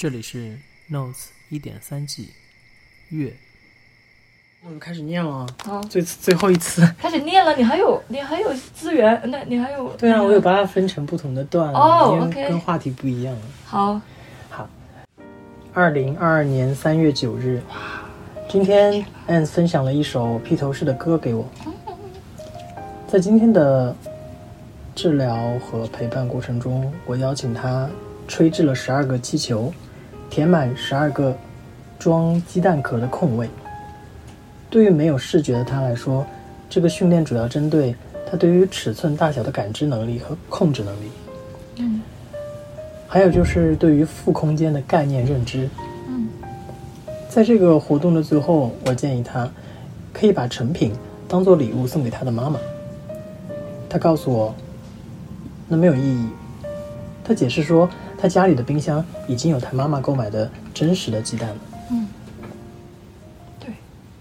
这里是 Notes 一点三 G 月，我们开始念了，啊，最最后一次。开始念了，你还有你还有资源，那你还有对啊，我有把它分成不同的段，哦 OK 跟话题不一样。好，二零二二年三月九日，今天 Anne 分享了一首披头士的歌给我。在今天的治疗和陪伴过程中，我邀请他吹制了十二个气球，填满十二个装鸡蛋壳的空位。对于没有视觉的他来说，这个训练主要针对他对于尺寸大小的感知能力和控制能力。嗯还有就是对于负空间的概念认知。嗯在这个活动的最后，我建议他可以把成品当做礼物送给他的妈妈。他告诉我，那没有意义。他解释说，他家里的冰箱已经有他妈妈购买的真实的鸡蛋了。嗯，对，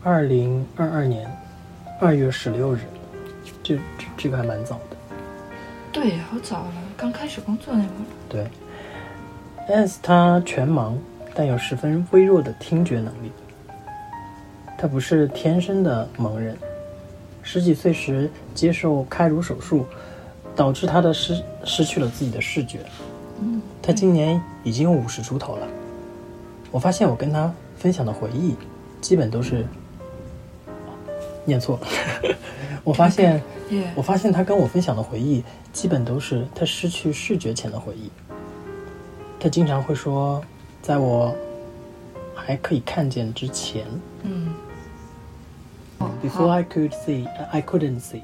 二零二二年二月十六日，这这这个还蛮早的。对，好早了，刚开始工作那会儿。对，S 他全盲，但有十分微弱的听觉能力。他不是天生的盲人，十几岁时接受开颅手术，导致他的失失去了自己的视觉。嗯，他今年已经有五十出头了。我发现我跟他分享的回忆，基本都是念错了。我发现。我发现他跟我分享的回忆，基本都是他失去视觉前的回忆。他经常会说，在我还可以看见之前嗯，，before I could see, I couldn't see，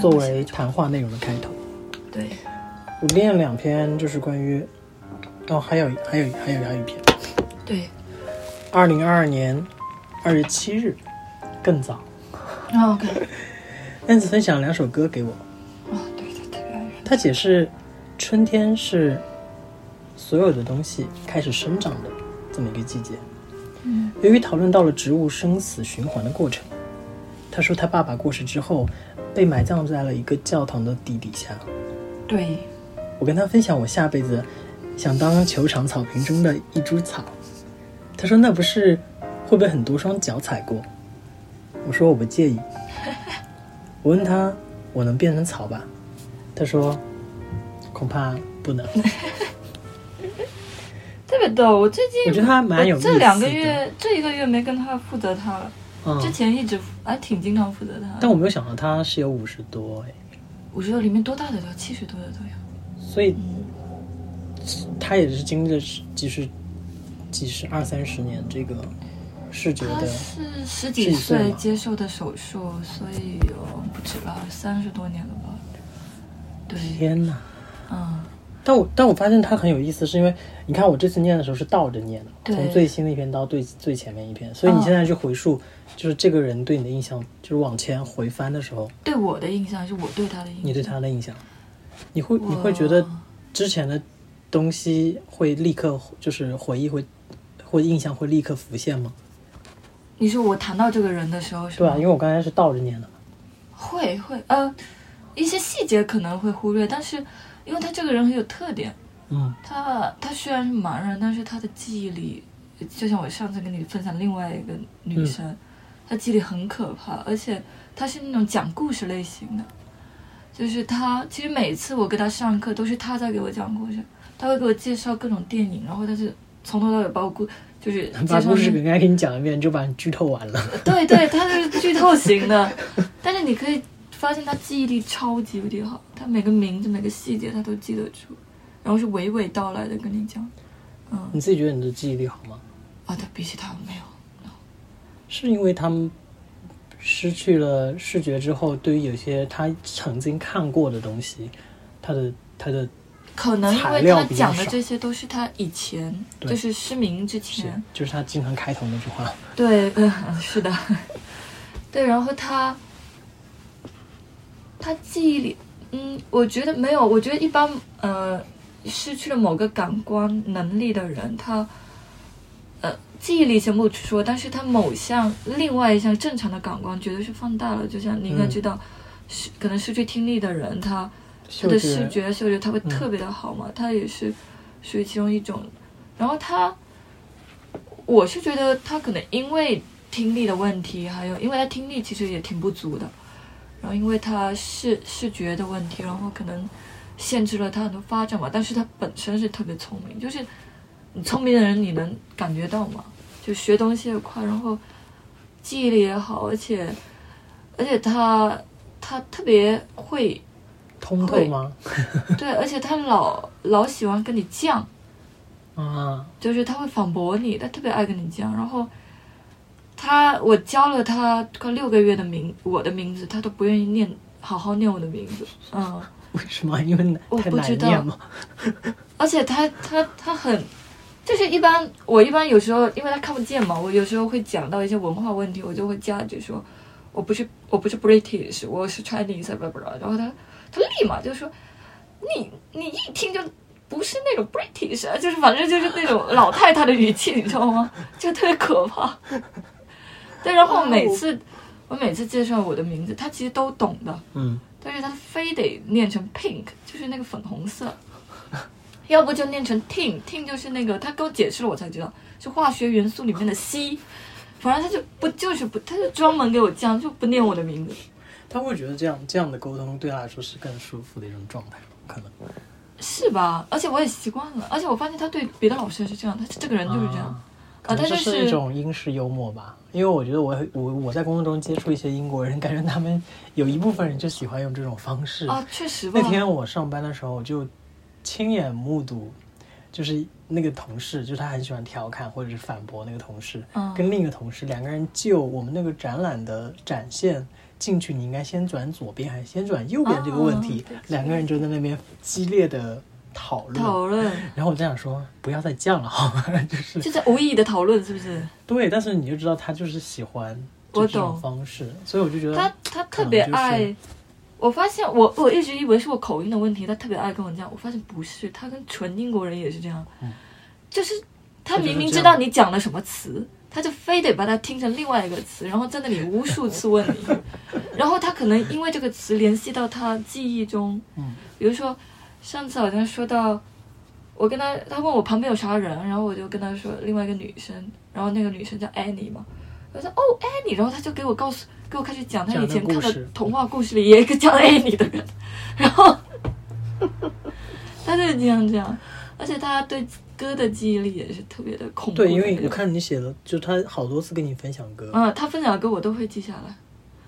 作为谈话内容的开头。对，我练了两篇，就是关于，哦，还有还有还有还有一篇，对，二零二二年二月七日，更早。啊 OK，燕子分享两首歌给我，哦，对对，特别爱。他解释，春天是所有的东西开始生长的这么一个季节。嗯由于讨论到了植物生死循环的过程，他说他爸爸过世之后，被埋葬在了一个教堂的地底下。对，我跟他分享我下辈子想当球场草坪中的一株草，他说那不是会被很多双脚踩过？我说我不介意。我问他我能变成草吧？他说恐怕不能。特别逗。我最近我觉得他蛮有意思这两个月，这一个月没跟他负责他了，之嗯，前一直还挺经常负责他。但我没有想到他是有五十多哎，五十多里面多大的都有，七十多的都有。所以他也是经历了几十、几十二三十年这个视觉他的。是十十几几岁接受的手术，所以有不止了，三十多年了吧？对，天哪！嗯，但我但我发现他很有意思，是因为你看我这次念的时候是倒着念的，对从最新的一篇到最最前面一篇，所以你哦现在去回溯，就是这个人对你的印象，就是往前回翻的时候，对我的印象是我对他的印象。你对他的印象，你会你会觉得之前的东西会立刻就是回忆会会印象会立刻浮现吗？你说我谈到这个人的时候是吧？对啊，因为我刚才是倒着念的，会会。呃，一些细节可能会忽略，但是因为他这个人很有特点，嗯。他他虽然是盲人，但是他的记忆力，就像我上次跟你分享另外一个女生，她记忆力很可怕，而且她是那种讲故事类型的，就是他其实每次我给他上课都是他在给我讲故事，他会给我介绍各种电影，然后他是从头到尾把我故就是把故事介绍那给刚才给你讲一遍，就把你剧透完了。对对，他是剧透型的，但是你可以发现他记忆力超级无敌好，他每个名字、每个细节他都记得住，然后是娓娓道来的跟你讲。嗯，你自己觉得你的记忆力好吗？啊，他比起他没有，是因为他们失去了视觉之后，对于有些他曾经看过的东西，他的他的可能因为他讲的这些都是他以前就是失明之是前，就是他经常开头那句话，对，嗯，是的，对，然后他他记忆里，嗯，我觉得没有，我觉得一般呃失去了某个感官能力的人，他呃记忆力先不说，但是他某项另外一项正常的感官绝对是放大了，就像你应该嗯知道，失可能失去听力的人，他他的视觉、嗅觉他会特别的好嘛，嗯他也是属于其中一种然后他，我是觉得他可能因为听力的问题，还有因为他听力其实也挺不足的，然后因为他视视觉的问题，然后可能限制了他很多发展嘛。但是他本身是特别聪明，就是你聪明的人你能感觉到吗？就学东西也快，然后记忆力也好，而且而且他他特别会通透吗？对，而且他老老喜欢跟你犟。啊，就是他会反驳你，他特别爱跟你犟。然后他，我教了他快六个月的名，我的名字他都不愿意念，好好念我的名字。嗯，为什么？因为我不知道念吗？而且他他他很，就是一般我一般有时候因为他看不见嘛，我有时候会讲到一些文化问题，我就会加一句说，我不是我不是 British，我是 Chinese，不不不。然后他他立马就说，你你一听就。不是那种 British，啊就是反正就是那种老太太的语气，你知道吗？就特别可怕。对，然后每次我每次介绍我的名字，他其实都懂的，嗯，但是他非得念成 pink，就是那个粉红色，要不就念成 tin，tin 就是那个他给我解释了我才知道是化学元素里面的硒，反正他就不就是不，他就专门给我这样就不念我的名字。他会觉得这样这样的沟通对他来说是更舒服的一种状态，可能。是吧？而且我也习惯了，而且我发现他对别的老师也是这样，他这个人就是这样。啊他就这是一种英式幽默吧，因为我觉得我我我在工作中接触一些英国人，感觉他们有一部分人就喜欢用这种方式。啊，确实吧。那天我上班的时候就亲眼目睹，就是那个同事，就是他很喜欢调侃或者是反驳那个同事，嗯跟另一个同事两个人就我们那个展览的展现进去，你应该先转左边还是先转右边这个问题，哦两个人就在那边激烈的讨论。讨论，然后我在想说，不要再犟了，好吗？就是就在无意义的讨论，是不是？对，但是你就知道他就是喜欢这种方式，所以我就觉得他他特别爱。我发现我我一直以为是我口音的问题，他特别爱跟我这样。我发现不是，他跟纯英国人也是这样，嗯。就是他明明知道你讲了什么词，他就非得把它听成另外一个词，然后在那里无数次问你，然后他可能因为这个词联系到他记忆中，嗯。比如说上次好像说到，我跟他他问我旁边有啥人，然后我就跟他说另外一个女生，然后那个女生叫 Annie 嘛，我说哦 Annie，然后他就给我告诉给我开始讲他以前看的童话故事里也有一个叫 Annie 的人，然后他就是这样这样，而且他对歌的记忆力也是特别的恐怖的对，因为我看你写的，就他好多次跟你分享歌，嗯，他分享的歌我都会记下来。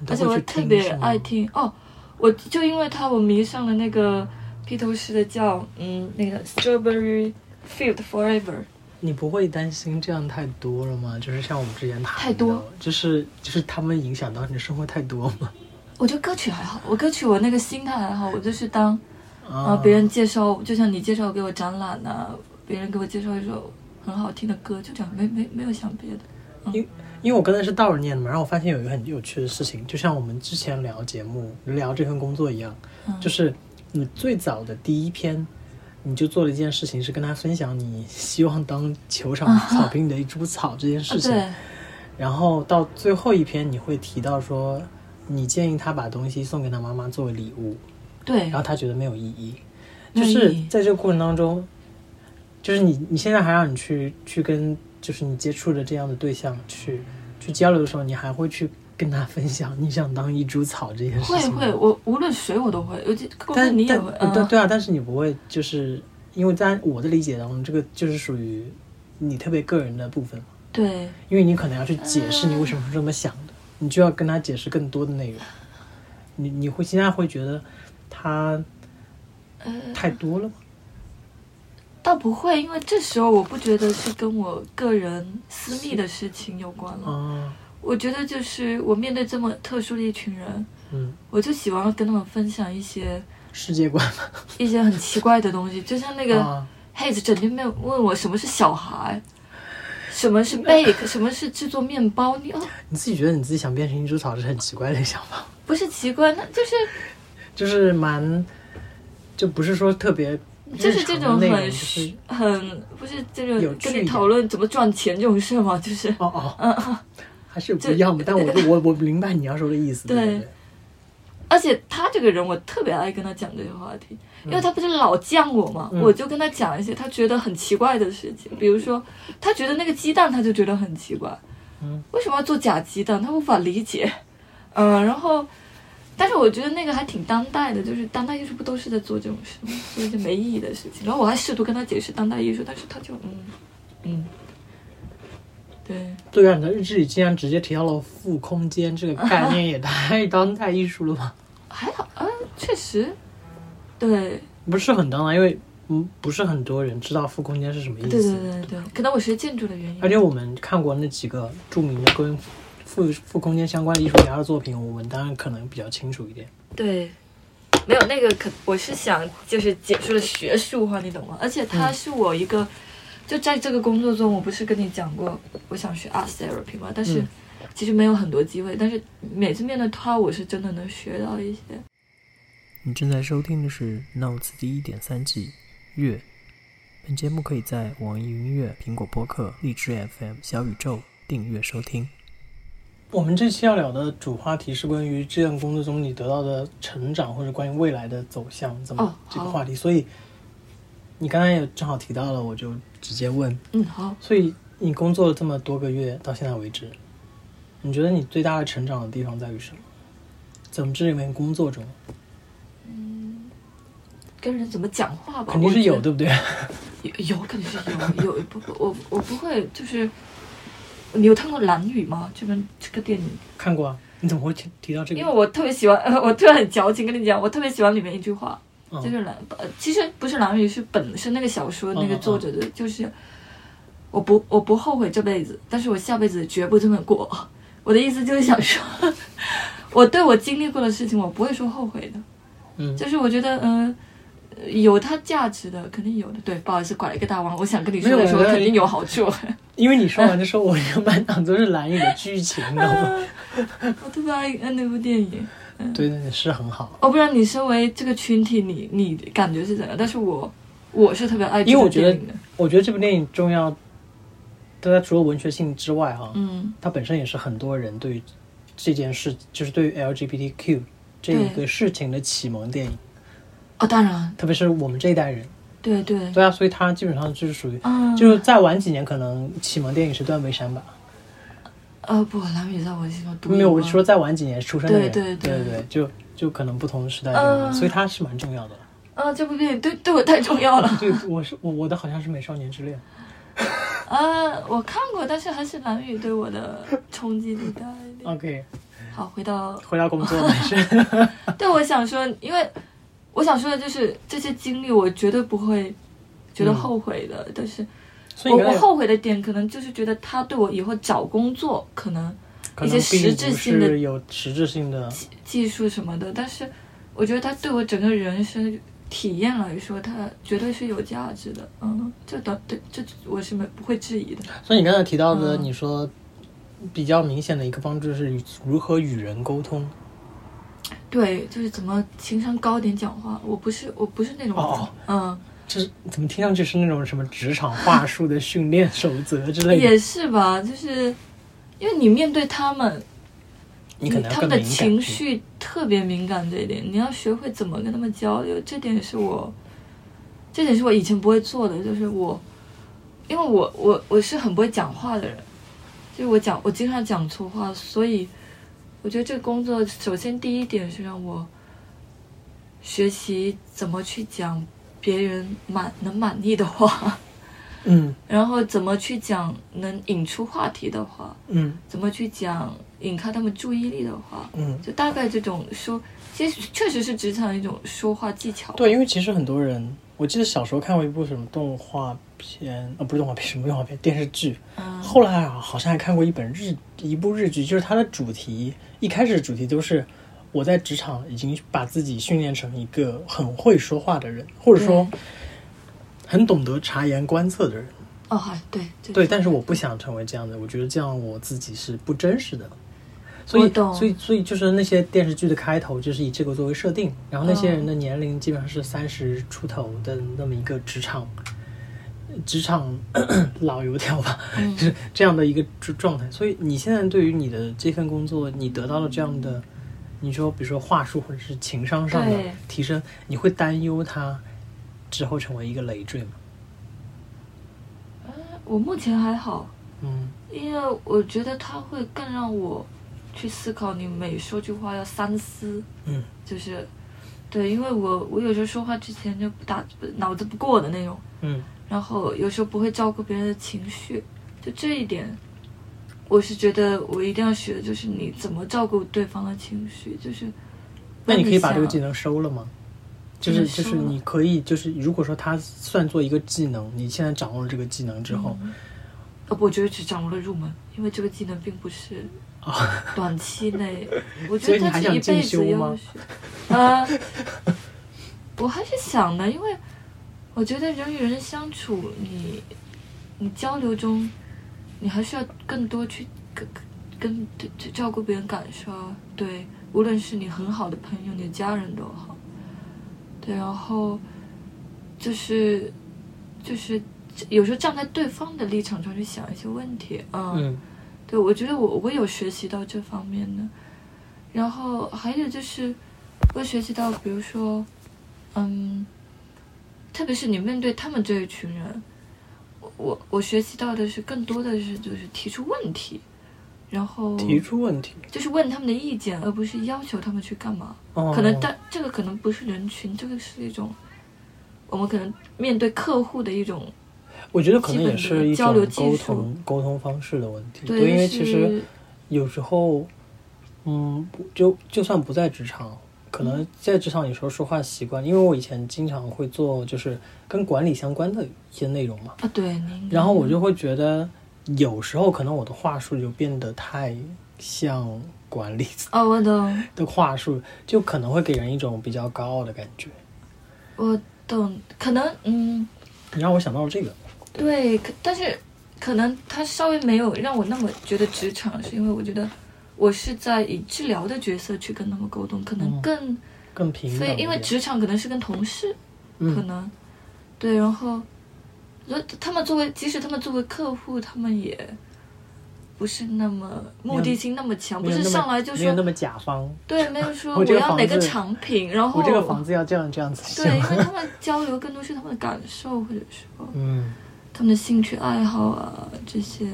而且我特别爱听哦，我就因为他，我迷上了那个披头士的叫嗯那个 Strawberry Field Forever，你不会担心这样太多了吗？就是像我们之前谈太多，就是就是他们影响到你的生活太多吗？我觉得歌曲还好，我歌曲我那个心态还好，我就是当啊啊别人介绍，就像你介绍给我展览呐、别人给我介绍一首很好听的歌，就这样，没没没有想别的。因为我刚才是倒着念的嘛，然后我发现有一个很有趣的事情，就像我们之前聊节目、聊这份工作一样，嗯就是你最早的第一篇，你就做了一件事情，是跟他分享你希望当球场草坪里的一株草这件事情。然后到最后一篇，你会提到说，你建议他把东西送给他妈妈作为礼物，对然后他觉得没有意义。就是在这个过程当中，就是你你现在还让你去去跟就是你接触的这样的对象去去交流的时候，你还会去跟他分享你想当一株草这件事情吗会会，我无论谁我都会，尤其但是你也但会，对对啊，但是你不会就是因为在我的理解当中，这个就是属于你特别个人的部分嘛，对。因为你可能要去解释你为什么是这么想的，你就要跟他解释更多的内容。你你会现在会觉得他呃太多了吗？倒不会，因为这时候我不觉得是跟我个人私密的事情有关了。啊，我觉得就是我面对这么特殊的一群人，嗯，我就喜欢跟他们分享一些世界观一些很奇怪的东西，就像那个啊，黑子整天没有问我什么是小孩，什么是 bake，什么是制作面包，你哦你自己觉得你自己想变成一株草是很奇怪的想法，不是奇怪，那就是就是蛮，就不是说特别就是这种很就是很不是这种跟你讨论怎么赚钱这种事嘛，就是哦哦，嗯嗯。还是有不一样的。但我 我我明白你要说的意思，对对对对，而且他这个人，我特别爱跟他讲这些话题，因为他不是老犟我嘛，嗯我就跟他讲一些他觉得很奇怪的事情，比如说他觉得那个鸡蛋，他就觉得很奇怪，嗯，为什么要做假鸡蛋？他无法理解，嗯、然后，但是我觉得那个还挺当代的，就是当代艺术不都是在做这种事？做一些没意义的事情。然后我还试图跟他解释当代艺术，但是他就嗯嗯，对。对啊，你的日志里竟然直接提到了负空间这个概念，也太当代艺术了吧？还好，啊，确实，对，不是很当代，因为嗯，不是很多人知道负空间是什么意思。对对对对，可能我学建筑的原因。而且我们看过那几个著名的跟负负空间相关的艺术家的作品，我们当然可能比较清楚一点。对，没有那个可，我是想就是解释了学术化，你懂吗？而且它是我一个，就在这个工作中，我不是跟你讲过，我想学 art therapy 吗？但是嗯其实没有很多机会，但是每次面对它，我是真的能学到一些。你正在收听的是《Notes》第一点三季月。本节目可以在网易云音乐、苹果播客、荔枝 FM、小宇宙订阅收听。我们这期要聊的主话题是关于这份工作中你得到的成长，或者关于未来的走向怎么、这个话题。所以你刚才也正好提到了，我就直接问。嗯，好，所以你工作了这么多个月，到现在为止，你觉得你最大的成长的地方在于什么？怎么这里面工作中嗯跟人怎么讲话吧，肯定是有，对不对？有，有肯定是有，有不不，我我不会就是。你有看过《蓝雨》吗？这边这个电影，看过啊？你怎么会提提到这个？因为我特别喜欢，呃，我突然很矫情跟你讲，我特别喜欢里面一句话，嗯就是蓝，呃，其实不是蓝雨，是本是那个小说那个作者的，就是我不我不后悔这辈子，但是我下辈子绝不这么过。我的意思就是想说，我对我经历过的事情，我不会说后悔的，嗯就是我觉得，嗯、呃，有它价值的，肯定有的。对，不好意思，拐了一个大弯，我想跟你说的时候肯定有好处。因为你说完的时候，我就满脑子都是蓝雨的剧情，你知道吗？我特别爱看那部电影。对对对，是很好。我不知道你身为这个群体，你你感觉是怎样？但是我我是特别爱这部因为我觉得。我觉得这部电影重要，大家除了文学性之外，哈，嗯，它本身也是很多人对于这件事，就是对于 LGBTQ 这一个事情的启蒙电影，哦，当然，特别是我们这一代人。对对，对啊，所以它基本上就是属于，嗯，就是再晚几年，可能启蒙电影是断背山吧。呃不，蓝雨在我心中独一没有，我说再晚几年出生的人，对对对对对就就可能不同时代的所以他是蛮重要的。啊，这部电影对对我太重要了。对，我是我我的好像是《美少年之恋》。呃，我看过，但是还是蓝雨对我的冲击力大一点。OK，好，回到回到工作没事。对，我想说，因为我想说的就是这些经历，我绝对不会觉得嗯后悔的。但是我我后悔的点，可能就是觉得他对我以后找工作可能一些实质性的有实质性的，技术什么的，但是我觉得他对我整个人生体验来说，他绝对是有价值的。嗯，这倒对，这我是没不会质疑的。所以你刚才提到的，嗯你说比较明显的一个方式是如何与人沟通。对，就是怎么情商高点讲话，我不是我不是那种，哦嗯，这怎么听上去是那种什么职场话术的训练守则之类的？也是吧，就是因为你面对他们，你可能他们的。情绪特别敏感，这一点你要学会怎么跟他们交流，这点是我，这点是我以前不会做的，就是我，因为我我我是很不会讲话的人，就是我讲我经常讲错话，所以我觉得这个工作首先第一点是让我学习怎么去讲别人满能满意的话，嗯。然后怎么去讲能引出话题的话，嗯。怎么去讲引开他们注意力的话，嗯，就大概这种说，其实确实是职场一种说话技巧。对，因为其实很多人，我记得小时候看过一部什么动画片，哦，不是动画片，什么动画片电视剧。嗯，后来啊，好像还看过一本日一部日剧，就是它的主题一开始主题都是我在职场已经把自己训练成一个很会说话的人，或者说很懂得察言观色的人。哦，还对对，但是我不想成为这样的，我觉得这样我自己是不真实的。所以，所以，所以就是那些电视剧的开头就是以这个作为设定，然后那些嗯人的年龄基本上是三十出头的那么一个职场，职场 老油条吧，嗯就是这样的一个状状态。所以你现在对于你的这份工作，你得到了这样的，你说比如说话术或者是情商上的提升，你会担忧他之后成为一个累赘吗？我目前还好，嗯。因为我觉得他会更让我去思考，你每说句话要三思，嗯。就是对，因为我我有时候说话之前就不打脑子不过的那种，嗯。然后有时候不会照顾别人的情绪，就这一点，我是觉得我一定要学的就是你怎么照顾对方的情绪，就是。那你可以把这个技能收了吗？就是嗯就是你可以就是如果说它算作一个技能，你现在掌握了这个技能之后，呃，我觉得只掌握了入门，因为这个技能并不是短期内，我觉得它你还想进是一辈子要学。呃，我还是想的，因为我觉得人与人相处，你你交流中，你还是要更多去跟跟跟照顾别人感受，对，无论是你很好的朋友，你的家人都好，对，然后就是就是有时候站在对方的立场上去想一些问题，嗯，嗯对我觉得我我有学习到这方面的，然后还有就是我学习到，比如说，嗯，特别是你面对他们这一群人，我我我学习到的是更多的是就是提出问题，然后提出问题，就是问他们的意见，而不是要求他们去干嘛。哦可能但这个可能不是人群，这个是一种我们可能面对客户的一种我觉得可能也是交流种沟通沟通方式的问题，对，因为其实有时候，嗯，就就算不在职场，可能在职场有时候说话习惯，因为我以前经常会做就是跟管理相关的一些内容嘛，啊，对，您然后我就会觉得有时候可能我的话术就变得太像管理哦，我懂，的话术，就可能会给人一种比较高傲的感觉。我懂，可能嗯。你让我想到了这个，对，可但是可能他稍微没有让我那么觉得职场，是因为我觉得我是在以治疗的角色去跟他们沟通，可能嗯更更平等一非，点。因为职场可能是跟同事，可嗯能对，然后，所以他们作为即使他们作为客户，他们也不是那么目的性那么强，不是上来就说没有那么甲方，对，没有说我要哪个产品，然后我这个房子要这样这样子对，因。为他们交流更多是他们的感受，或者说。嗯他们的兴趣爱好啊这些。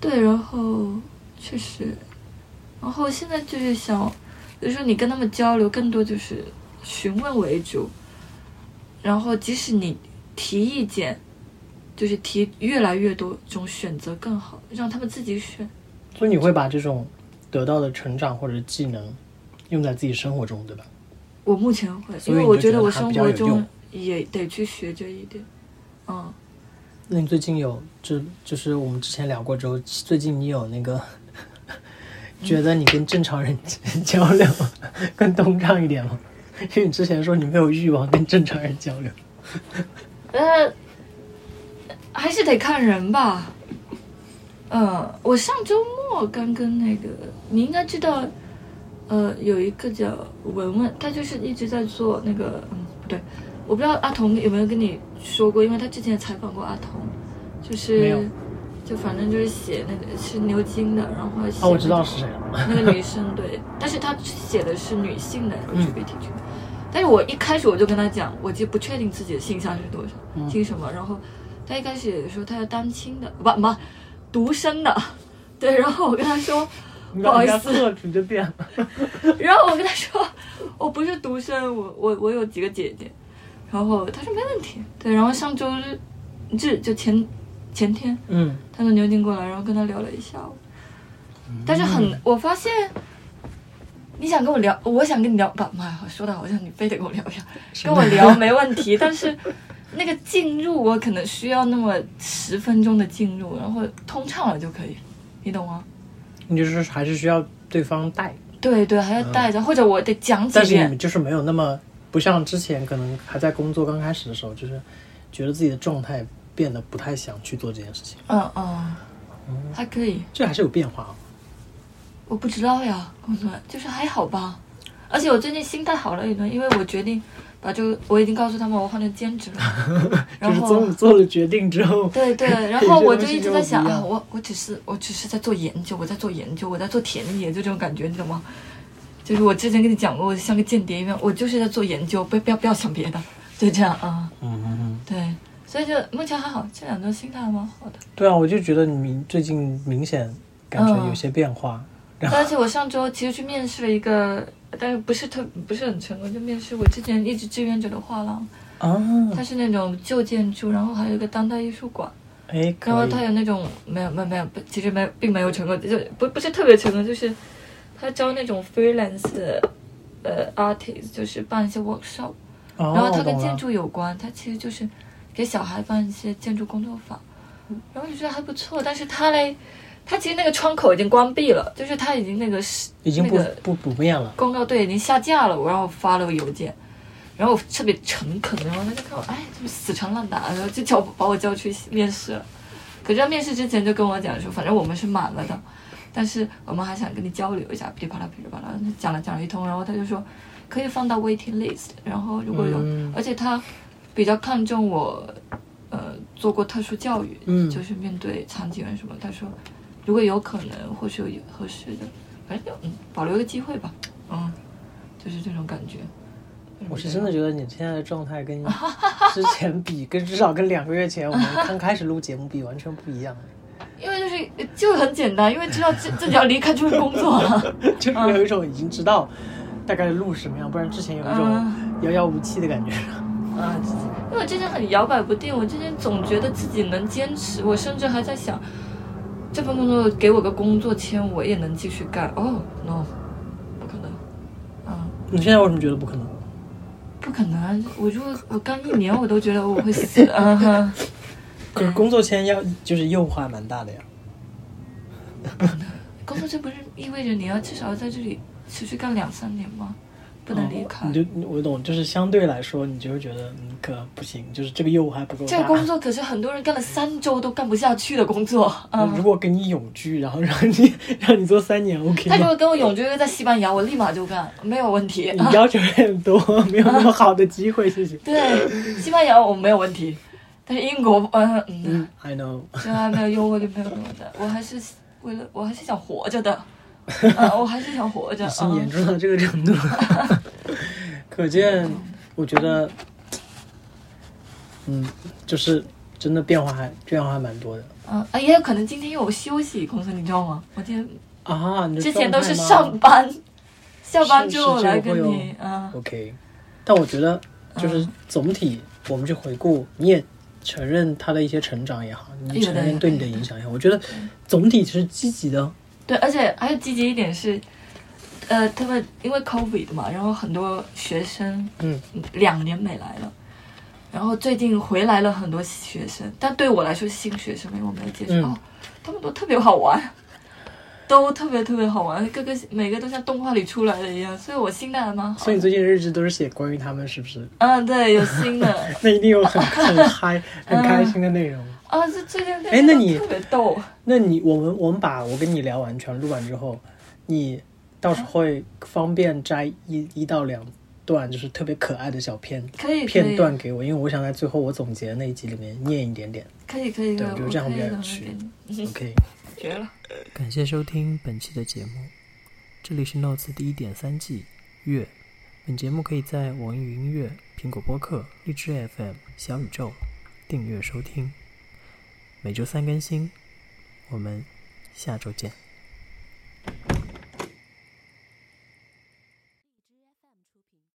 对，然后确实，然后现在就是想，比如说你跟他们交流，更多就是询问为主，然后即使你提意见，就是提越来越多种选择更好，让他们自己选。所以你会把这种得到的成长或者技能用在自己生活中，对吧？我目前会，所以因为我觉得得我生活中也得去学这一点。嗯，那你最近有就就是我们之前聊过之后，最近你有那个觉得你跟正常人 交流 更通畅一点吗？因为你之前说你没有欲望跟正常人交流。呃，还是得看人吧。嗯，我上周末刚跟那个，你应该知道，呃，有一个叫文文，他就是一直在做那个，嗯，不对，我不知道阿童有没有跟你说过，因为他之前采访过阿童，就是没有，就反正就是写那个是牛津的，然后写哦，我知道是谁了。那个女生对，但是她写的是女性的。但是我一开始我就跟她讲，我就不确定自己的性向是多少，姓什么。然后她一开始也说她要单亲的，不不，独生的。对，然后我跟她说，不好意思，特质就变了。然后我跟她说，我不是独生，我我我有几个姐姐。然后她说没问题。对，然后上周日日就前前天，嗯，他从牛津过来，然后跟他聊了一下午。但是很，我发现你想跟我聊，我想跟你聊，不，妈呀，说的好像你非得跟我聊一下，跟我聊没问题，但是那个进入我可能需要那么十分钟的进入，然后通畅了就可以，你懂吗？你就是还是需要对方带，对对，还要带着，或者我得讲几但是你们遍。就是没有那么不像之前可能还在工作刚开始的时候，就是觉得自己的状态变得不太想去做这件事情，嗯嗯，还可以。这还是有变化。我不知道呀，工作就是还好吧。而且我最近心态好了一点，因为我决定把这个，我已经告诉他们我换成兼职了。就是然后做做了决定之后，对 对，然后我就一直在想啊，我我只是我只是在做研究，我在做研究，我在做田野，就这种感觉，你懂吗？就是我之前跟你讲过，我像个间谍一样，我就是在做研究，不不要不要想别的，就这样啊。嗯嗯嗯，对，所以就目前还好，这两周心态还蛮好的。对啊，我就觉得你明最近明显感觉有些变化。而且我上周其实去面试了一个，但是不是特不是很成功，就面试我之前一直志愿者的画廊，啊，它是那种旧建筑，然后还有一个当代艺术馆，哎，然后它有那种没有没有没有，其实没有并没有成功，就不不是特别成功，就是他招那种 freelance 的呃 artist，就是办一些 workshop，然然后它跟建筑有关，它其实就是给小孩办一些建筑工作坊，然后就觉得还不错，但是他嘞，他其实那个窗口已经关闭了，就是他已经那个是已经不那个不不变了。公告对已经下架了，我然后发了个邮件，然后我特别诚恳，然后他就看我，哎，怎么死缠烂打，然后就叫把我叫去面试了。可是他面试之前就跟我讲说，反正我们是满了的，但是我们还想跟你交流一下，噼里啪啦噼里啪啦，讲了讲了一通，然后他就说可以放到 waiting list，然后如果有，嗯而且他比较看重我，呃，做过特殊教育，嗯就是面对残疾人什么，他说如果有可能或是有合适的，反正就嗯保留一个机会吧，嗯，就是这种感觉。我是真的觉得你现在的状态跟 之前比，跟至少跟两个月前我们刚开始录节目比完全不一样，因为就是就很简单，因为知道自自己要离开这份工作了。就有一种已经知道大概路是什么样，不然之前有一种嗯遥遥无期的感觉。啊，因为我之前很摇摆不定，我之前总觉得自己能坚持，我甚至还在想，这份工作给我个工作签，我也能继续干。哦，no，不可能，啊，你现在为什么觉得不可能？不可能！我如果我干一年，我都觉得我会死。嗯哼，可是工作签要就是诱惑还蛮大的呀。工作签不是意味着你要至少要在这里持续干两三年吗？不能离开。哦你就我懂，就是相对来说，你就会觉得嗯可不行，就是这个业务还不够。这个工作可是很多人干了三周都干不下去的工作。嗯，如果给你永居，然后让你让你做三年，OK？他如果给我永居在西班牙，我立马就干，没有问题。你要求有点多，没有那么好的机会，谢谢。对，西班牙我没有问题，但是英国，嗯嗯，嗯，I know。这还没有诱惑就没有那么的。我还是为了，我还是想活着的，嗯，我还是想活着。是严嗯，重到这个程度，可见，我觉得，嗯，就是真的变化还变化还蛮多的嗯，啊，也有可能今天因为我休息，公司你知道吗？我今天啊。你之前都是上班，下班是之后来跟你，嗯，OK，但我觉得就是嗯总体，我们去回顾，你也承认他的一些成长也好，你承认对你的影响也好，我觉得总体是积极的。对，而且还有积极一点是，呃，他们因为 COVID 嘛，然后很多学生嗯，两年没来了，然后最近回来了很多学生，但对我来说新学生，因为我没有接触，嗯哦，他们都特别好玩，都特别特别好玩，各个每个都像动画里出来的一样，所以我心态还蛮好。所以你最近日志都是写关于他们，是不是？嗯，对，有新的 那一定有很 很嗨、很开心的内容。啊，这最近哎那你特别逗，那你我们我们把我跟你聊完全录完之后，你到时候会方便摘一一到两段，就是特别可爱的小片可以片段给我，因为我想在最后我总结的那一集里面念一点点。可以可以，对我觉得这样比较有趣 OK，绝了。感谢收听本期的节目，这里是 Notes 第一点三季月。本节目可以在网易云音乐、苹果播客、荔枝 FM、小宇宙订阅收听，每周三更新。我们下周见。